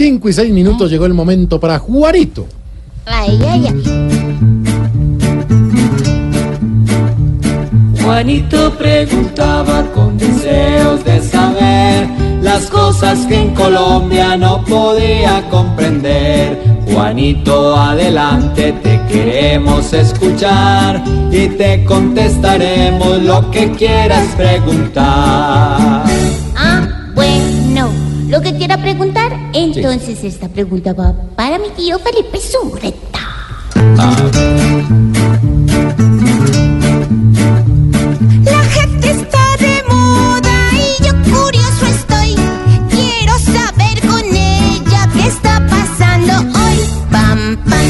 5 y 6 minutos llegó el momento para Juanito. Ay, ay, ay. Juanito preguntaba con deseos de saber las cosas que en Colombia no podía comprender. Juanito, adelante, te queremos escuchar y te contestaremos lo que quieras preguntar. Lo que quiera preguntar, entonces esta pregunta va para mi tío Felipe Zureta. La gente está de moda y yo curioso estoy. Quiero saber con ella qué está pasando hoy. Pam, pam.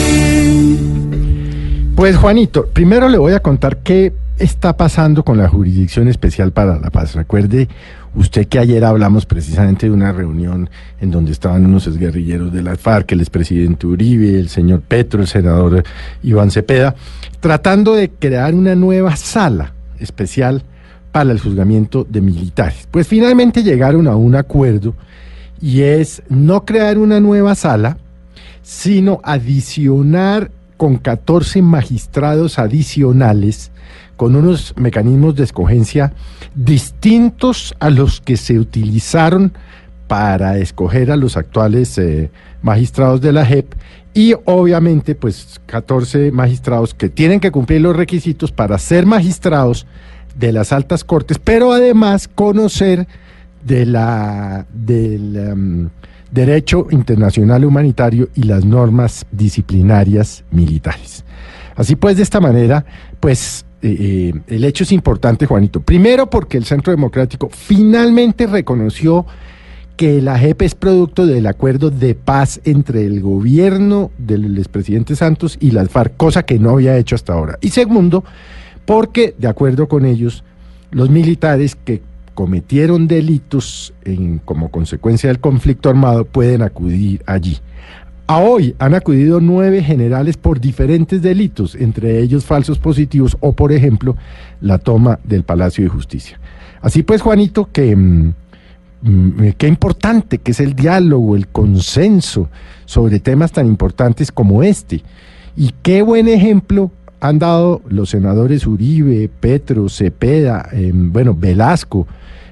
Pues Juanito, primero le voy a contar qué está pasando con la Jurisdicción Especial para la Paz. Recuerde usted que ayer hablamos precisamente de una reunión en donde estaban unos exguerrilleros de la FARC, el expresidente Uribe, el señor Petro, el senador Iván Cepeda, tratando de crear una nueva sala especial para el juzgamiento de militares. Pues finalmente llegaron a un acuerdo y es no crear una nueva sala, sino adicionar con 14 magistrados adicionales con unos mecanismos de escogencia distintos a los que se utilizaron para escoger a los actuales eh, magistrados de la JEP y obviamente pues 14 magistrados que tienen que cumplir los requisitos para ser magistrados de las altas cortes, pero además conocer de la del em, derecho internacional humanitario y las normas disciplinarias militares. Así pues, de esta manera, pues eh, eh, el hecho es importante, Juanito. Primero porque el Centro Democrático finalmente reconoció que la JEP es producto del acuerdo de paz entre el gobierno del expresidente Santos y las FARC, cosa que no había hecho hasta ahora. Y segundo, porque de acuerdo con ellos, los militares que cometieron delitos en, como consecuencia del conflicto armado pueden acudir allí. A hoy han acudido nueve generales por diferentes delitos, entre ellos falsos positivos o, por ejemplo, la toma del Palacio de Justicia. Así pues, Juanito, que mm, mm, qué importante que es el diálogo, el consenso sobre temas tan importantes como este. Y qué buen ejemplo han dado los senadores Uribe, Petro, Cepeda, em, bueno, Velasco,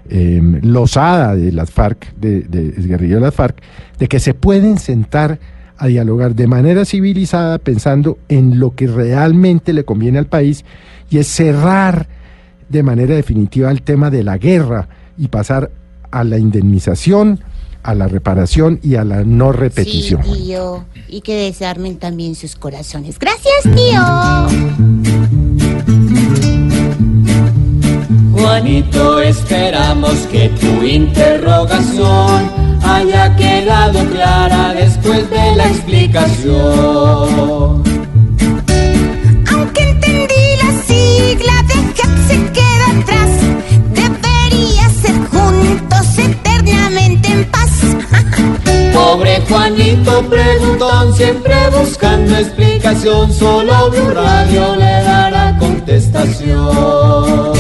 em, Lozada de las FARC, de, de, de de las FARC, de que se pueden sentar a dialogar de manera civilizada pensando en lo que realmente le conviene al país y es cerrar de manera definitiva el tema de la guerra y pasar a la indemnización, a la reparación y a la no repetición. Sí, tío. Y que desarmen también sus corazones. Gracias, tío. Juanito, esperamos que tu interrogación haya quedado clara después de la explicación. Preguntón, siempre buscando explicación, solo Blue Radio le dará contestación.